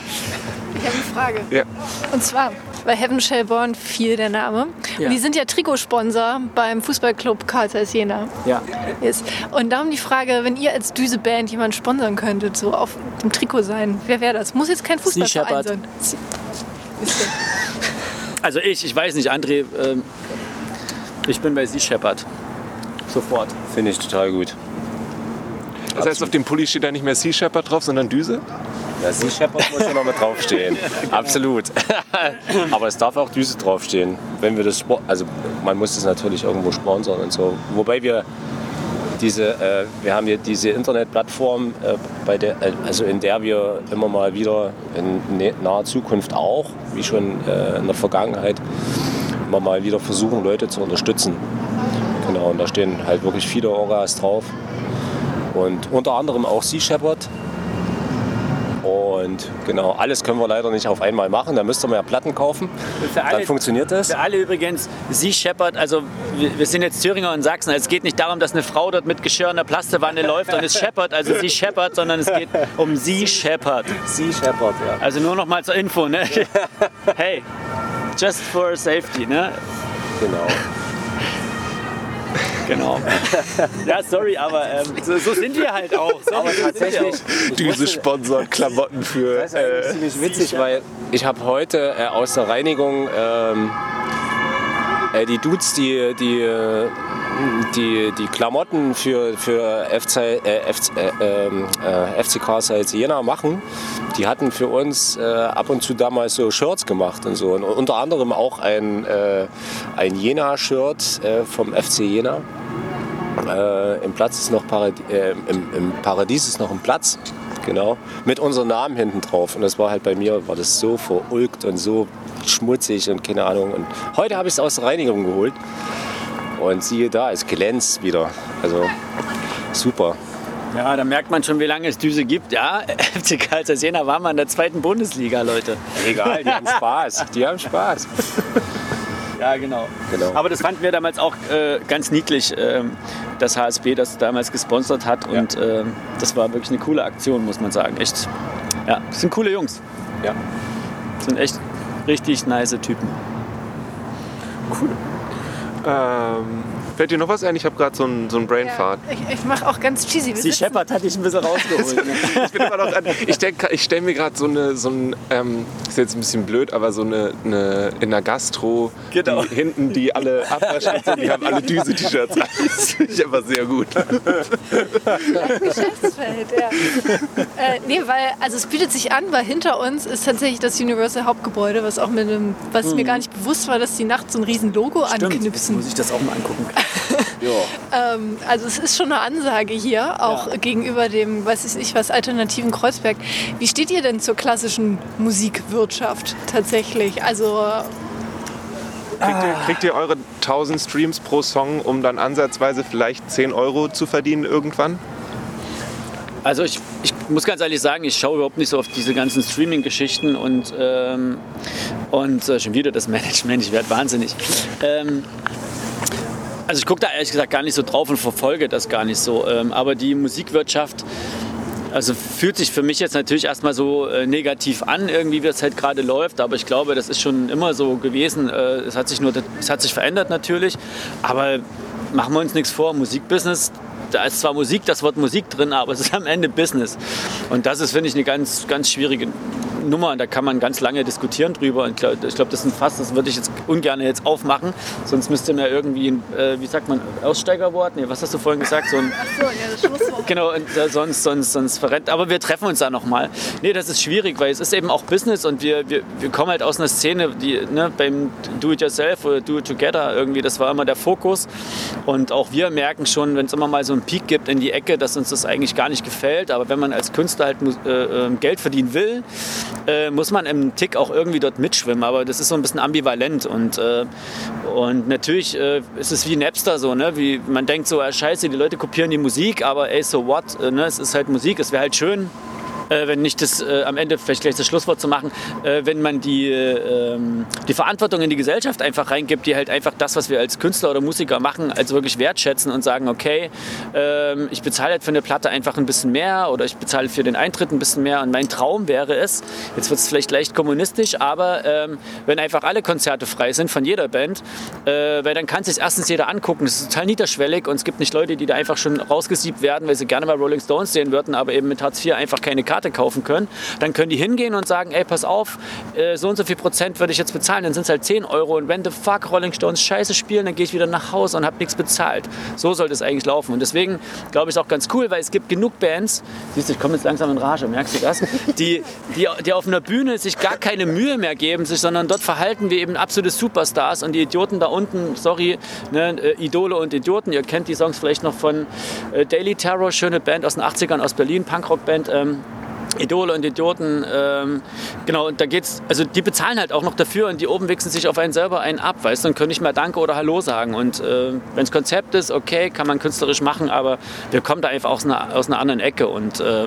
A: Ich habe eine Frage. Ja. Und zwar, bei Heaven Shell Born fiel der Name. Ja. Und die sind ja Trikotsponsor beim Fußballclub Karl Zeiss Jena.
D: Ja.
A: Yes. Und darum die Frage, wenn ihr als Düse-Band jemanden sponsern könntet, so auf dem Trikot sein, wer wäre das? Muss jetzt kein Fußballverein sein. <laughs>
D: Also ich, ich weiß nicht, André, äh, ich bin bei Sea Shepherd. Sofort.
C: Finde ich total gut.
B: Das heißt, auf dem Pulli steht da nicht mehr Sea Shepherd drauf, sondern Düse?
C: Ja, Sea Shepherd muss ja noch mit draufstehen. <laughs> Absolut. <laughs> Aber es darf auch Düse draufstehen. Wenn wir das Sport, also man muss das natürlich irgendwo sponsern und so. Wobei wir diese, äh, wir haben hier diese Internetplattform, äh, bei der, äh, also in der wir immer mal wieder in naher Zukunft auch, wie schon äh, in der Vergangenheit, immer mal wieder versuchen, Leute zu unterstützen. Genau, und da stehen halt wirklich viele Orgas drauf. Und unter anderem auch Sea Shepherd, und genau, alles können wir leider nicht auf einmal machen. Da müsst ihr mehr Platten kaufen. Alle, Dann funktioniert das.
D: Für alle übrigens, Sie Shepard, also wir, wir, sind jetzt Thüringer und Sachsen. Es geht nicht darum, dass eine Frau dort mit Geschirr in der Plastewanne läuft und ist <laughs> Shepard, also Sie Shepard, sondern es geht um Sie Shepard.
C: Sie Shepard, ja.
D: Also nur noch mal zur Info, ne? <laughs> hey, just for safety, ne?
C: Genau.
D: Genau. ja, sorry, aber ähm, so, so, sind wir halt auch. So aber
C: tatsächlich,
B: diese sponsern Klamotten für.
C: Das ist äh, ziemlich witzig, weil ich habe heute äh, aus der Reinigung ähm, äh, die Dudes, die, die, die, die Klamotten für, für FC, äh, FC, äh, ähm, äh, FCK Salz Jena machen, die hatten für uns äh, ab und zu damals so Shirts gemacht und so. Und unter anderem auch ein, äh, ein Jena-Shirt äh, vom FC Jena. Im Platz ist noch Paradi im, im Paradies ist noch ein Platz genau, mit unserem Namen hinten drauf. Und das war halt bei mir, war das so verulgt und so schmutzig und keine Ahnung. Und heute habe ich es aus der Reinigung geholt. Und siehe da, es glänzt wieder. Also super.
D: Ja, da merkt man schon, wie lange es Düse gibt. Ja, <laughs> FC Karl Jena war mal in der zweiten Bundesliga, Leute.
C: Egal, die haben Spaß. Die haben Spaß.
D: Ja, genau. genau. Aber das fanden wir damals auch äh, ganz niedlich, äh, dass HSB das damals gesponsert hat. Ja. Und äh, das war wirklich eine coole Aktion, muss man sagen. Echt. Ja, das sind coole Jungs.
C: Ja.
D: Das sind echt richtig nice Typen.
B: Cool. Ähm, Fällt dir noch was ein? Ich habe gerade so einen so Brainfart.
A: Ja, ich, ich mache auch ganz cheesy.
D: Die Shepard hatte ich ein bisschen rausgeholt. <laughs>
B: ich bin immer noch an, ich, ich stelle mir gerade so eine, so ein, ähm, ist jetzt ein bisschen blöd, aber so eine, eine in der Gastro, genau. die hinten, die alle abwaschen sind, die haben alle Düse-T-Shirts an. <laughs> Das finde ich einfach sehr gut.
A: Geschäftsfeld, ja. Äh, nee, weil, also es bietet sich an, weil hinter uns ist tatsächlich das Universal Hauptgebäude, was auch mit einem, was hm. mir gar nicht bewusst war, dass die nachts so ein riesen Logo Stimmt, anknipsen.
D: muss ich das auch mal angucken.
A: Ähm, also es ist schon eine Ansage hier, auch ja. gegenüber dem, weiß ich nicht, was alternativen Kreuzberg. Wie steht ihr denn zur klassischen Musikwirtschaft tatsächlich? Also
B: Kriegt ihr, kriegt ihr, eure 1000 Streams pro Song, um dann ansatzweise vielleicht 10 Euro zu verdienen irgendwann?
D: Also ich, ich muss ganz ehrlich sagen, ich schaue überhaupt nicht so auf diese ganzen Streaming-Geschichten und, ähm, und äh, schon wieder das Management, ich werde wahnsinnig. Ähm, also ich gucke da ehrlich gesagt gar nicht so drauf und verfolge das gar nicht so. Ähm, aber die Musikwirtschaft, also fühlt sich für mich jetzt natürlich erstmal so äh, negativ an, irgendwie wie es halt gerade läuft. Aber ich glaube, das ist schon immer so gewesen. Äh, es hat sich nur, es hat sich verändert natürlich. Aber machen wir uns nichts vor, Musikbusiness, da ist zwar Musik, das Wort Musik drin, aber es ist am Ende Business. Und das ist, finde ich, eine ganz, ganz schwierige Nummer und da kann man ganz lange diskutieren drüber. Und ich glaube, das ist ein Fass, das würde ich jetzt ungern jetzt aufmachen. Sonst müsste man irgendwie, ein, äh, wie sagt man, Aussteigerwort? Nee, was hast du vorhin gesagt? So ein, Ach so, ja, das Schlusswort. Genau, und, äh, sonst, sonst, sonst verrennt. Aber wir treffen uns da nochmal. Nee, das ist schwierig, weil es ist eben auch Business und wir, wir, wir kommen halt aus einer Szene, die ne, beim Do-it-yourself oder Do-it-together irgendwie, das war immer der Fokus. Und auch wir merken schon, wenn es immer mal so einen Peak gibt in die Ecke, dass uns das eigentlich gar nicht gefällt. Aber wenn man als Künstler halt äh, ähm, Geld verdienen will, äh, muss man im Tick auch irgendwie dort mitschwimmen. Aber das ist so ein bisschen ambivalent. Und, äh, und natürlich äh, ist es wie Napster so, ne? wie man denkt so, ah, scheiße, die Leute kopieren die Musik, aber ey, so what? Äh, ne? Es ist halt Musik, es wäre halt schön, äh, wenn nicht das äh, am Ende vielleicht gleich das Schlusswort zu machen, äh, wenn man die, ähm, die Verantwortung in die Gesellschaft einfach reingibt, die halt einfach das, was wir als Künstler oder Musiker machen, als wirklich wertschätzen und sagen, okay, ähm, ich bezahle halt für eine Platte einfach ein bisschen mehr oder ich bezahle für den Eintritt ein bisschen mehr und mein Traum wäre es, jetzt wird es vielleicht leicht kommunistisch, aber ähm, wenn einfach alle Konzerte frei sind von jeder Band, äh, weil dann kann sich erstens jeder angucken, das ist total niederschwellig und es gibt nicht Leute, die da einfach schon rausgesiebt werden, weil sie gerne mal Rolling Stones sehen würden, aber eben mit Hartz IV einfach keine Karte Platte kaufen können. Dann können die hingehen und sagen, ey, pass auf, äh, so und so viel Prozent würde ich jetzt bezahlen. Dann sind es halt 10 Euro. Und wenn the fuck Rolling Stones scheiße spielen, dann gehe ich wieder nach Hause und habe nichts bezahlt. So sollte es eigentlich laufen. Und deswegen glaube ich es auch ganz cool, weil es gibt genug Bands, siehst du, ich komme jetzt langsam in Rage, merkst du das? Die, die, die auf einer Bühne sich gar keine Mühe mehr geben, sich, sondern dort verhalten wir eben absolute Superstars und die Idioten da unten, sorry, ne, äh, Idole und Idioten, ihr kennt die Songs vielleicht noch von äh, Daily Terror, schöne Band aus den 80ern aus Berlin, Punkrock-Band. Ähm, Idole und Idioten, ähm, genau, da geht's, also die bezahlen halt auch noch dafür und die oben wichsen sich auf einen selber einen ab, weißt du, und können nicht mehr Danke oder Hallo sagen. Und äh, wenn es Konzept ist, okay, kann man künstlerisch machen, aber wir kommen da einfach aus einer, aus einer anderen Ecke und, äh,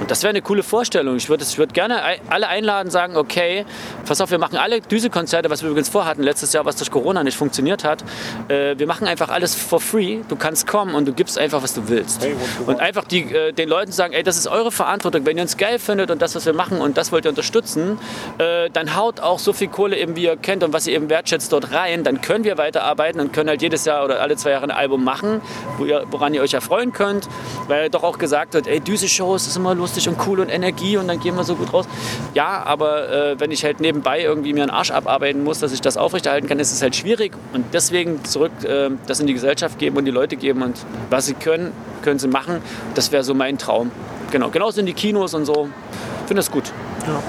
D: und das wäre eine coole Vorstellung. Ich würde ich würd gerne alle einladen, sagen, okay, pass auf, wir machen alle Düse-Konzerte, was wir übrigens vorhatten letztes Jahr, was durch Corona nicht funktioniert hat. Äh, wir machen einfach alles for free. Du kannst kommen und du gibst einfach, was du willst. Hey, und einfach die, äh, den Leuten sagen, ey, das ist eure Verantwortung, wenn ihr uns geil findet und das, was wir machen und das wollt ihr unterstützen, äh, dann haut auch so viel Kohle eben, wie ihr kennt und was ihr eben wertschätzt, dort rein. Dann können wir weiterarbeiten und können halt jedes Jahr oder alle zwei Jahre ein Album machen, wo ihr, woran ihr euch erfreuen könnt, weil doch auch gesagt wird, ey, Düse-Shows ist immer lustig und cool und Energie und dann gehen wir so gut raus. Ja, aber äh, wenn ich halt nebenbei irgendwie mir einen Arsch abarbeiten muss, dass ich das aufrechterhalten kann, ist es halt schwierig und deswegen zurück äh, das in die Gesellschaft geben und die Leute geben und was sie können, können sie machen. Das wäre so mein Traum. Genau, genauso in die Kinos und so. Ich finde das gut. Ja.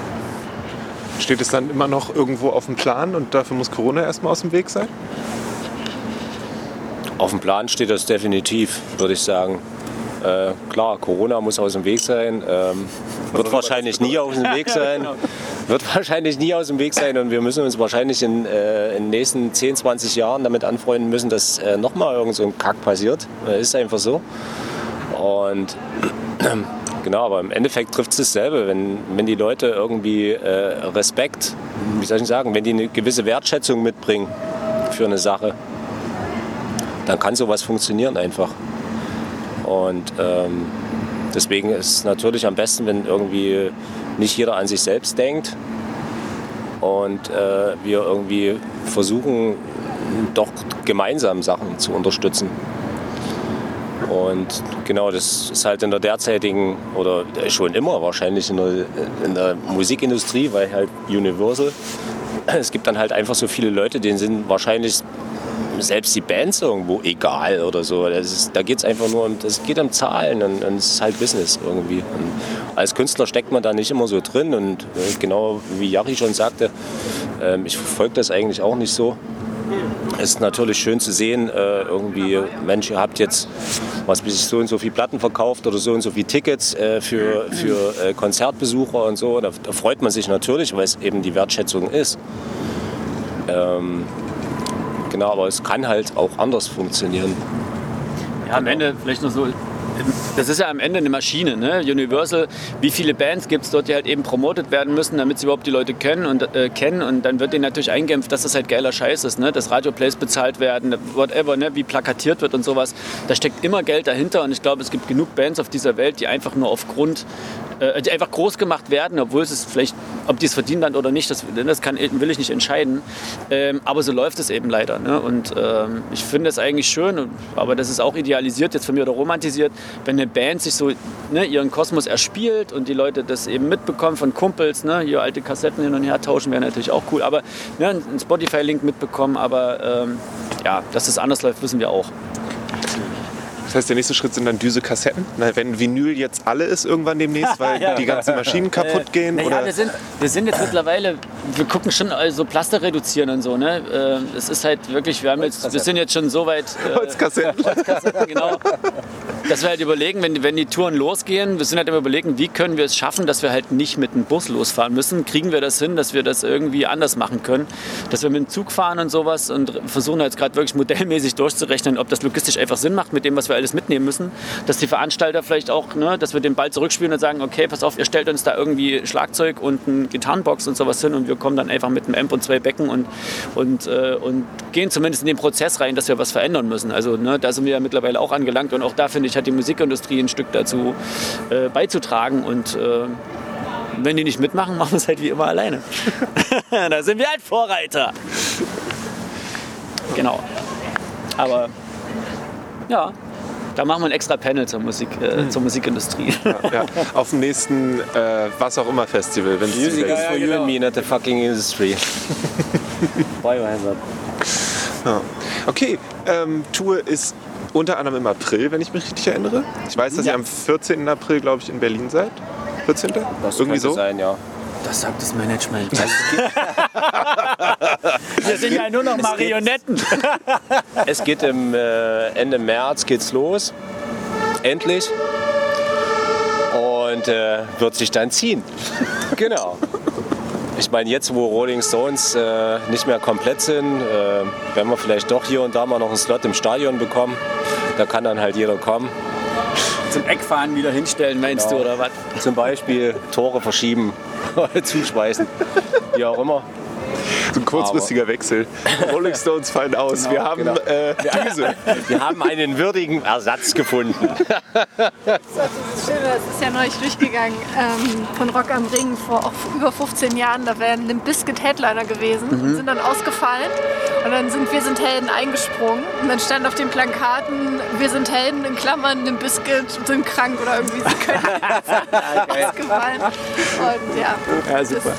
B: Steht es dann immer noch irgendwo auf dem Plan und dafür muss Corona erstmal aus dem Weg sein?
C: Auf dem Plan steht das definitiv, würde ich sagen. Äh, klar, Corona muss aus dem Weg sein. Ähm, wird wahrscheinlich nie aus dem Weg sein. <laughs> Genau. Wird wahrscheinlich nie aus dem Weg sein und wir müssen uns wahrscheinlich in, äh, in den nächsten 10, 20 Jahren damit anfreunden müssen, dass äh, nochmal irgend so ein Kack passiert. Äh, ist einfach so. Und <clears throat> Genau, aber im Endeffekt trifft es dasselbe. Wenn, wenn die Leute irgendwie äh, Respekt, wie soll ich sagen, wenn die eine gewisse Wertschätzung mitbringen für eine Sache, dann kann sowas funktionieren einfach. Und ähm, deswegen ist es natürlich am besten, wenn irgendwie nicht jeder an sich selbst denkt und äh, wir irgendwie versuchen, doch gemeinsam Sachen zu unterstützen. Und genau, das ist halt in der derzeitigen oder schon immer wahrscheinlich in der, in der Musikindustrie, weil halt Universal, <clears throat> es gibt dann halt einfach so viele Leute, denen sind wahrscheinlich selbst die Bands irgendwo egal oder so. Ist, da geht es einfach nur um, das geht um Zahlen und, und es ist halt Business irgendwie. Und als Künstler steckt man da nicht immer so drin und äh, genau wie Jari schon sagte, äh, ich verfolge das eigentlich auch nicht so. Ist natürlich schön zu sehen, äh, irgendwie, Mensch, ihr habt jetzt was bis so und so viele Platten verkauft oder so und so viele Tickets äh, für, für äh, Konzertbesucher und so. Da, da, freut man sich natürlich, weil es eben die Wertschätzung ist. Ähm, genau, aber es kann halt auch anders funktionieren.
D: Ja, am Ende vielleicht nur so das ist ja am Ende eine Maschine. Ne? Universal, wie viele Bands gibt es dort, die halt eben promotet werden müssen, damit sie überhaupt die Leute können und, äh, kennen. Und dann wird denen natürlich eingeimpft, dass das halt geiler Scheiß ist. Ne? Dass Radioplays bezahlt werden, whatever, ne? wie plakatiert wird und sowas. Da steckt immer Geld dahinter. Und ich glaube, es gibt genug Bands auf dieser Welt, die einfach nur aufgrund äh, die einfach groß gemacht werden, obwohl es vielleicht, ob die es verdienen dann oder nicht, das, das kann, will ich nicht entscheiden. Ähm, aber so läuft es eben leider. Ne? Und ähm, ich finde es eigentlich schön, aber das ist auch idealisiert jetzt von mir oder romantisiert, wenn eine Band sich so ne, ihren Kosmos erspielt und die Leute das eben mitbekommen von Kumpels, ne, hier alte Kassetten hin und her tauschen, wäre natürlich auch cool. Aber ne, einen Spotify-Link mitbekommen, aber ähm, ja, dass das anders läuft, wissen wir auch.
B: Das heißt, der nächste Schritt sind dann Düse-Kassetten. Wenn Vinyl jetzt alle ist irgendwann demnächst, weil <laughs> ja. die ganzen Maschinen kaputt gehen?
D: Naja, oder? Wir, sind, wir sind jetzt mittlerweile, wir gucken schon also Plaster reduzieren und so. Ne? Äh, es ist halt wirklich, wir, haben jetzt, wir sind jetzt schon so weit.
B: Äh, Holzkassetten. <laughs>
D: Holzkassetten, genau. Dass wir halt überlegen, wenn, wenn die Touren losgehen, wir sind halt immer überlegen, wie können wir es schaffen, dass wir halt nicht mit dem Bus losfahren müssen. Kriegen wir das hin, dass wir das irgendwie anders machen können? Dass wir mit dem Zug fahren und sowas und versuchen jetzt gerade wirklich modellmäßig durchzurechnen, ob das logistisch einfach Sinn macht mit dem, was wir alles mitnehmen müssen, dass die Veranstalter vielleicht auch, ne, dass wir den Ball zurückspielen und sagen, okay, pass auf, ihr stellt uns da irgendwie Schlagzeug und eine Gitarrenbox und sowas hin und wir kommen dann einfach mit einem Amp und zwei Becken und, und, äh, und gehen zumindest in den Prozess rein, dass wir was verändern müssen. Also ne, da sind wir ja mittlerweile auch angelangt und auch da finde ich, hat die Musikindustrie ein Stück dazu äh, beizutragen und äh, wenn die nicht mitmachen, <laughs> machen wir es halt wie immer alleine. <laughs> da sind wir halt Vorreiter. Genau. Aber ja, Da machen wir ein extra Panel zur, Musik, äh, mhm. zur Musikindustrie.
B: Ja, ja. <laughs> Auf dem nächsten, äh, was auch immer, Festival.
C: Music is for you and me, not the fucking industry.
D: Biohazard.
B: Ja. Okay, ähm, Tour ist unter anderem im April, wenn ich mich richtig erinnere. Ich weiß, dass ja. ihr am 14. April, glaube ich, in Berlin seid. 14.
C: Das Irgendwie so? sein, ja.
D: Das sagt das Management. <laughs> Wir sind ja nur noch Marionetten. <laughs>
C: Es geht im äh, Ende März geht's los. Endlich. Und äh, wird sich dann ziehen. genau. Ich meine, jetzt wo Rolling Stones äh, nicht mehr komplett sind, äh, werden wir vielleicht doch hier und da mal noch einen Slot im Stadion bekommen. Da kann dann halt jeder kommen.
D: Zum Eckfahren wieder hinstellen, meinst genau. du, oder was?
C: Zum Beispiel Tore verschieben, <laughs> zuschweißen, wie auch immer.
B: So ein kurzfristiger Wechsel. <laughs> Rolling Stones fallen aus. Genau, wir haben genau. äh, Düse. <laughs>
C: Wir haben einen würdigen Ersatz gefunden. <laughs>
A: Das ist schön, das ist ja neulich durchgegangen ähm, von Rock am Ring vor über 15 Jahren. Da wären Limp Bizkit Headliner gewesen mhm. und sind dann ausgefallen. Und dann sind Wir sind Helden eingesprungen. Und dann stand auf den Plankaten Wir sind Helden in Klammern Limp Bizkit sind krank oder irgendwie so können ausgefallen. Und ja,
D: ja super.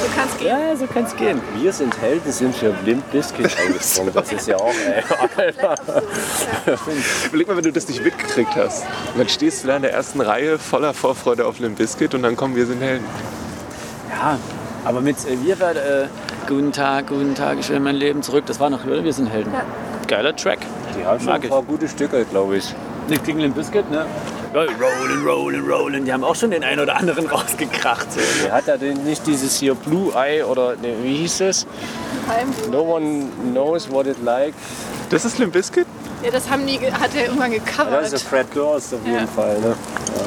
A: So kann es gehen.
D: Ja, so kann es gehen.
C: Wir sind Helden, sind für Limp Bizkit eingesprungen. Das ist ja auch, ey.
B: Überleg mal, wenn du das nicht mitgekriegt hast. Und dann stehst du da in der ersten Reihe voller Vorfreude auf Limp Bizkit und dann kommen Wir sind Helden.
D: Ja, aber mit äh, Wir werden, äh, Guten Tag, guten Tag, ich will mein Leben zurück. Das war noch, Wir sind Helden. Ja. Geiler Track.
C: Die haben schon ein paar gute Stücke, glaube ich.
D: Nicht gegen Limp Bizkit, ne? Rollen, rollen, rollen. Die haben auch schon den einen oder anderen <laughs> rausgekracht.
C: So. Hat er denn nicht dieses hier Blue Eye oder ne, wie hieß es? No one knows what it like.
B: Das ist Limp Bizkit?
A: Ja, das haben die, hat er irgendwann gecovert. Ja,
C: das ist Fred Durst auf jeden ja. Fall. Ne? Ja.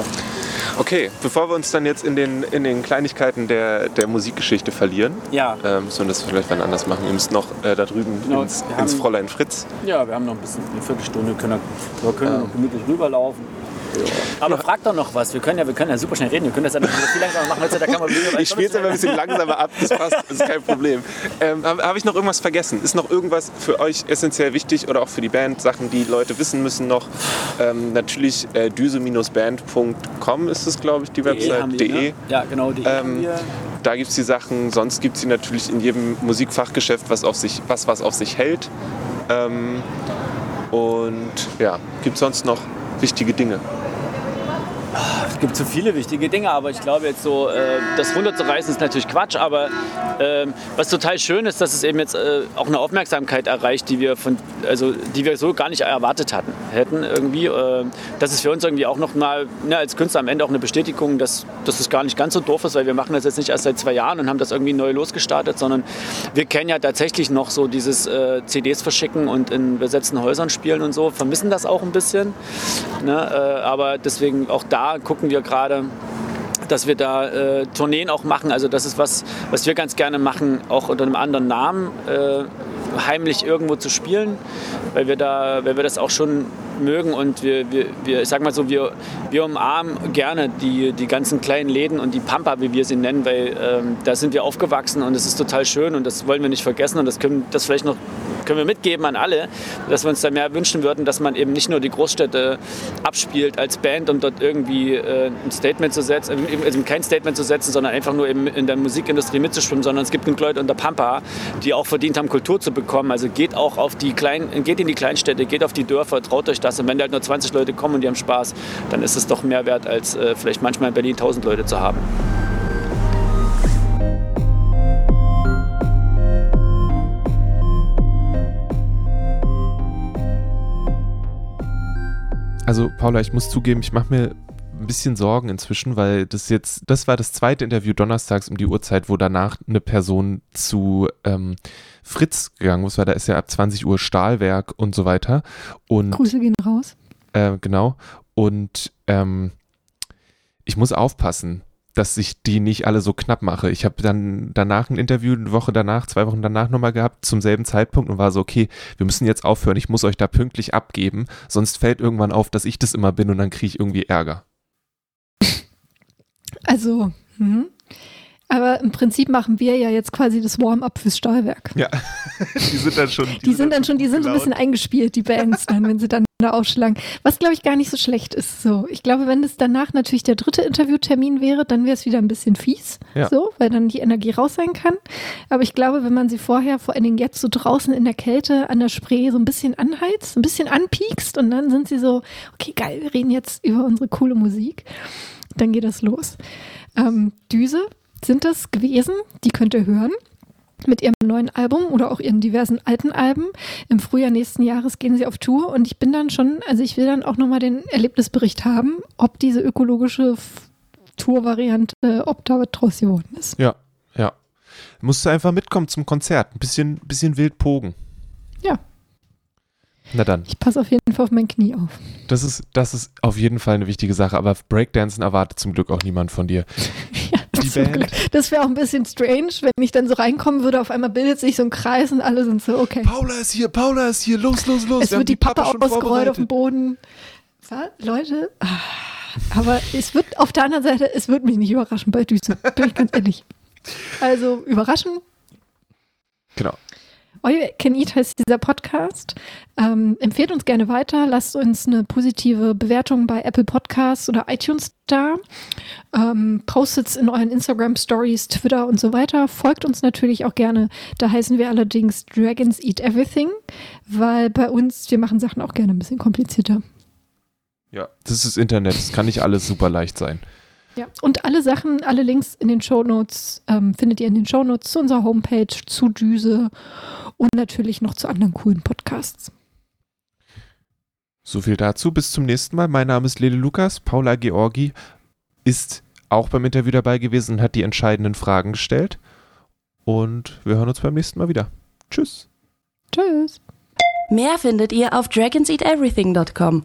B: Okay, bevor wir uns dann jetzt in den, in den Kleinigkeiten der, der Musikgeschichte verlieren,
D: ja.
B: ähm, müssen wir das vielleicht wann anders machen. Wir müssen noch äh, da drüben genau, ins, ins Fräulein Fritz.
D: Ja, wir haben noch ein bisschen, eine Viertelstunde, können wir, können ähm. noch gemütlich rüberlaufen. Aber frag doch noch was. Wir können ja, wir können ja super schnell reden. Wir können das ja viel langsamer machen. Da kann man <laughs>
B: ich spiele es aber ein bisschen langsamer ab. Das passt. Das ist kein Problem. Ähm, Habe hab ich noch irgendwas vergessen? Ist noch irgendwas für euch essentiell wichtig oder auch für die Band? Sachen, die Leute wissen müssen noch? Ähm, natürlich äh, düse-band.com ist es, glaube ich, die Website.
D: De. Ne? Ja, genau. De
B: ähm, da gibt es die Sachen. Sonst gibt es sie natürlich in jedem Musikfachgeschäft, was, auf sich, was, was auf sich hält. Ähm, und ja, gibt es sonst noch wichtige Dinge?
D: Es gibt so viele wichtige Dinge, aber ich glaube jetzt so, äh, das runterzureißen ist natürlich Quatsch, aber äh, was total schön ist, dass es eben jetzt äh, auch eine Aufmerksamkeit erreicht, die wir von, also die wir so gar nicht erwartet hatten, hätten irgendwie. Äh, das ist für uns irgendwie auch nochmal ne, als Künstler am Ende auch eine Bestätigung, dass, dass es gar nicht ganz so doof ist, weil wir machen das jetzt nicht erst seit zwei Jahren und haben das irgendwie neu losgestartet, sondern wir kennen ja tatsächlich noch so dieses CDs verschicken und in besetzten Häusern spielen und so, vermissen das auch ein bisschen. Ne? Aber deswegen auch da gucken wir gerade, dass wir da äh, Tourneen auch machen. Also das ist was, was wir ganz gerne machen, auch unter einem anderen Namen, äh, heimlich irgendwo zu spielen, weil wir da, weil wir das auch schon mögen und wir, wir, wir ich sag mal so, wir, wir umarmen gerne die, die ganzen kleinen Läden und die Pampa, wie wir sie nennen, weil ähm, da sind wir aufgewachsen und es ist total schön und das wollen wir nicht vergessen und das können das vielleicht noch können wir mitgeben an alle, dass wir uns da mehr wünschen würden, dass man eben nicht nur die Großstädte abspielt als Band, um dort irgendwie äh, ein Statement zu setzen, also kein Statement zu setzen, sondern einfach nur eben in der Musikindustrie mitzuschwimmen, sondern es gibt genug Leute unter Pampa, die auch verdient haben, Kultur zu bekommen. Also geht auch auf die kleinen, geht in die Kleinstädte, geht auf die Dörfer, traut euch das. Und wenn da halt nur 20 Leute kommen und die haben Spaß, dann ist es doch mehr wert, als äh, vielleicht manchmal in Berlin 1000 Leute zu haben.
B: Also Paula, ich muss zugeben, ich mache mir ein bisschen Sorgen inzwischen, weil das jetzt, das war das zweite Interview donnerstags um die Uhrzeit, wo danach eine Person zu ähm, Fritz gegangen ist, weil da ist ja ab 20 Uhr Stahlwerk und so weiter. Und,
A: Grüße gehen raus.
B: Äh, genau. Und ähm, ich muss aufpassen, dass ich die nicht alle so knapp mache. Ich habe dann danach ein Interview, eine Woche danach, zwei Wochen danach nochmal gehabt, zum selben Zeitpunkt und war so, okay, wir müssen jetzt aufhören, ich muss euch da pünktlich abgeben, sonst fällt irgendwann auf, dass ich das immer bin und dann kriege ich irgendwie Ärger.
A: Also, hm. Aber im Prinzip machen wir ja jetzt quasi das Warm-up fürs Stahlwerk.
B: Ja, <laughs> die sind dann schon.
A: Die, die sind dann schon, die sind so ein bisschen eingespielt, die Bands dann, wenn sie dann da aufschlagen. Was glaube ich gar nicht so schlecht ist. So, ich glaube, wenn es danach natürlich der dritte Interviewtermin wäre, dann wäre es wieder ein bisschen fies, ja. so, weil dann die Energie raus sein kann. Aber ich glaube, wenn man sie vorher, vor allen Dingen jetzt so draußen in der Kälte an der Spree so ein bisschen anheizt, ein bisschen anpiekst und dann sind sie so, okay, geil, wir reden jetzt über unsere coole Musik. Dann geht das los. Ähm, Düse sind das gewesen, die könnt ihr hören mit ihrem neuen Album oder auch ihren diversen alten Alben. Im Frühjahr nächsten Jahres gehen sie auf Tour und ich bin dann schon, also ich will dann auch nochmal den Erlebnisbericht haben, ob diese ökologische Tourvariante, ob da was draus geworden ist.
B: Ja, ja. Musst du einfach mitkommen zum Konzert. Ein bisschen, bisschen wild pogen.
A: Ja.
B: Na dann.
A: Ich passe auf jeden Fall auf mein Knie auf.
B: Das ist, das ist auf jeden Fall eine wichtige Sache, aber Breakdancen erwartet zum Glück auch niemand von dir. <laughs>
A: ja, die Band. Das wäre auch ein bisschen strange, wenn ich dann so reinkommen würde, auf einmal bildet sich so ein Kreis und alle sind so, okay.
B: Paula ist hier, Paula ist hier, los, los, los.
A: Es Wir wird die Pappe ausgerollt auf dem Boden. Was? Leute, ah, aber es wird auf der anderen Seite, es wird mich nicht überraschen bei Düse, bin ich ganz ehrlich. Also überraschen.
B: Genau.
A: You Can Eat heißt dieser Podcast. Ähm, empfehlt uns gerne weiter. Lasst uns eine positive Bewertung bei Apple Podcasts oder iTunes da. Ähm, postet es in euren Instagram Stories, Twitter und so weiter. Folgt uns natürlich auch gerne. Da heißen wir allerdings Dragons Eat Everything, weil bei uns, wir machen Sachen auch gerne ein bisschen komplizierter.
B: Ja, das ist Internet. Das kann nicht alles super leicht sein.
A: Ja, und alle Sachen, alle Links in den Shownotes ähm, findet ihr in den Shownotes zu unserer Homepage, zu Düse und natürlich noch zu anderen coolen Podcasts.
B: So viel dazu. Bis zum nächsten Mal. Mein Name ist Lele Lukas. Paula Georgi ist auch beim Interview dabei gewesen und hat die entscheidenden Fragen gestellt. Und wir hören uns beim nächsten Mal wieder. Tschüss.
A: Tschüss.
E: Mehr findet ihr auf dragonseateverything.com.